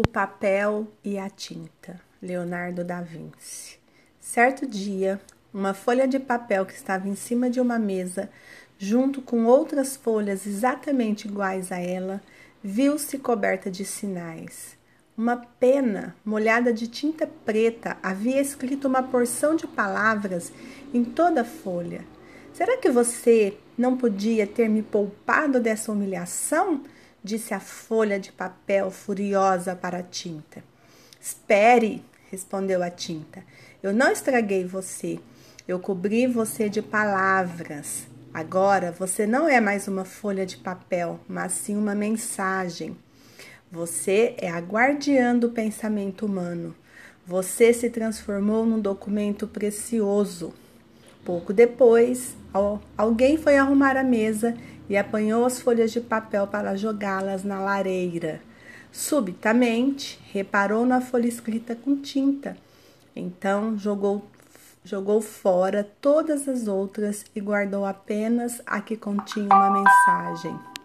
O papel e a tinta, Leonardo da Vinci. Certo dia, uma folha de papel que estava em cima de uma mesa, junto com outras folhas exatamente iguais a ela, viu-se coberta de sinais. Uma pena molhada de tinta preta havia escrito uma porção de palavras em toda a folha. Será que você não podia ter me poupado dessa humilhação? disse a folha de papel furiosa para a tinta. Espere, respondeu a tinta. Eu não estraguei você. Eu cobri você de palavras. Agora você não é mais uma folha de papel, mas sim uma mensagem. Você é a guardiã do pensamento humano. Você se transformou num documento precioso. Pouco depois, alguém foi arrumar a mesa e apanhou as folhas de papel para jogá-las na lareira. Subitamente, reparou na folha escrita com tinta. Então, jogou, jogou fora todas as outras e guardou apenas a que continha uma mensagem.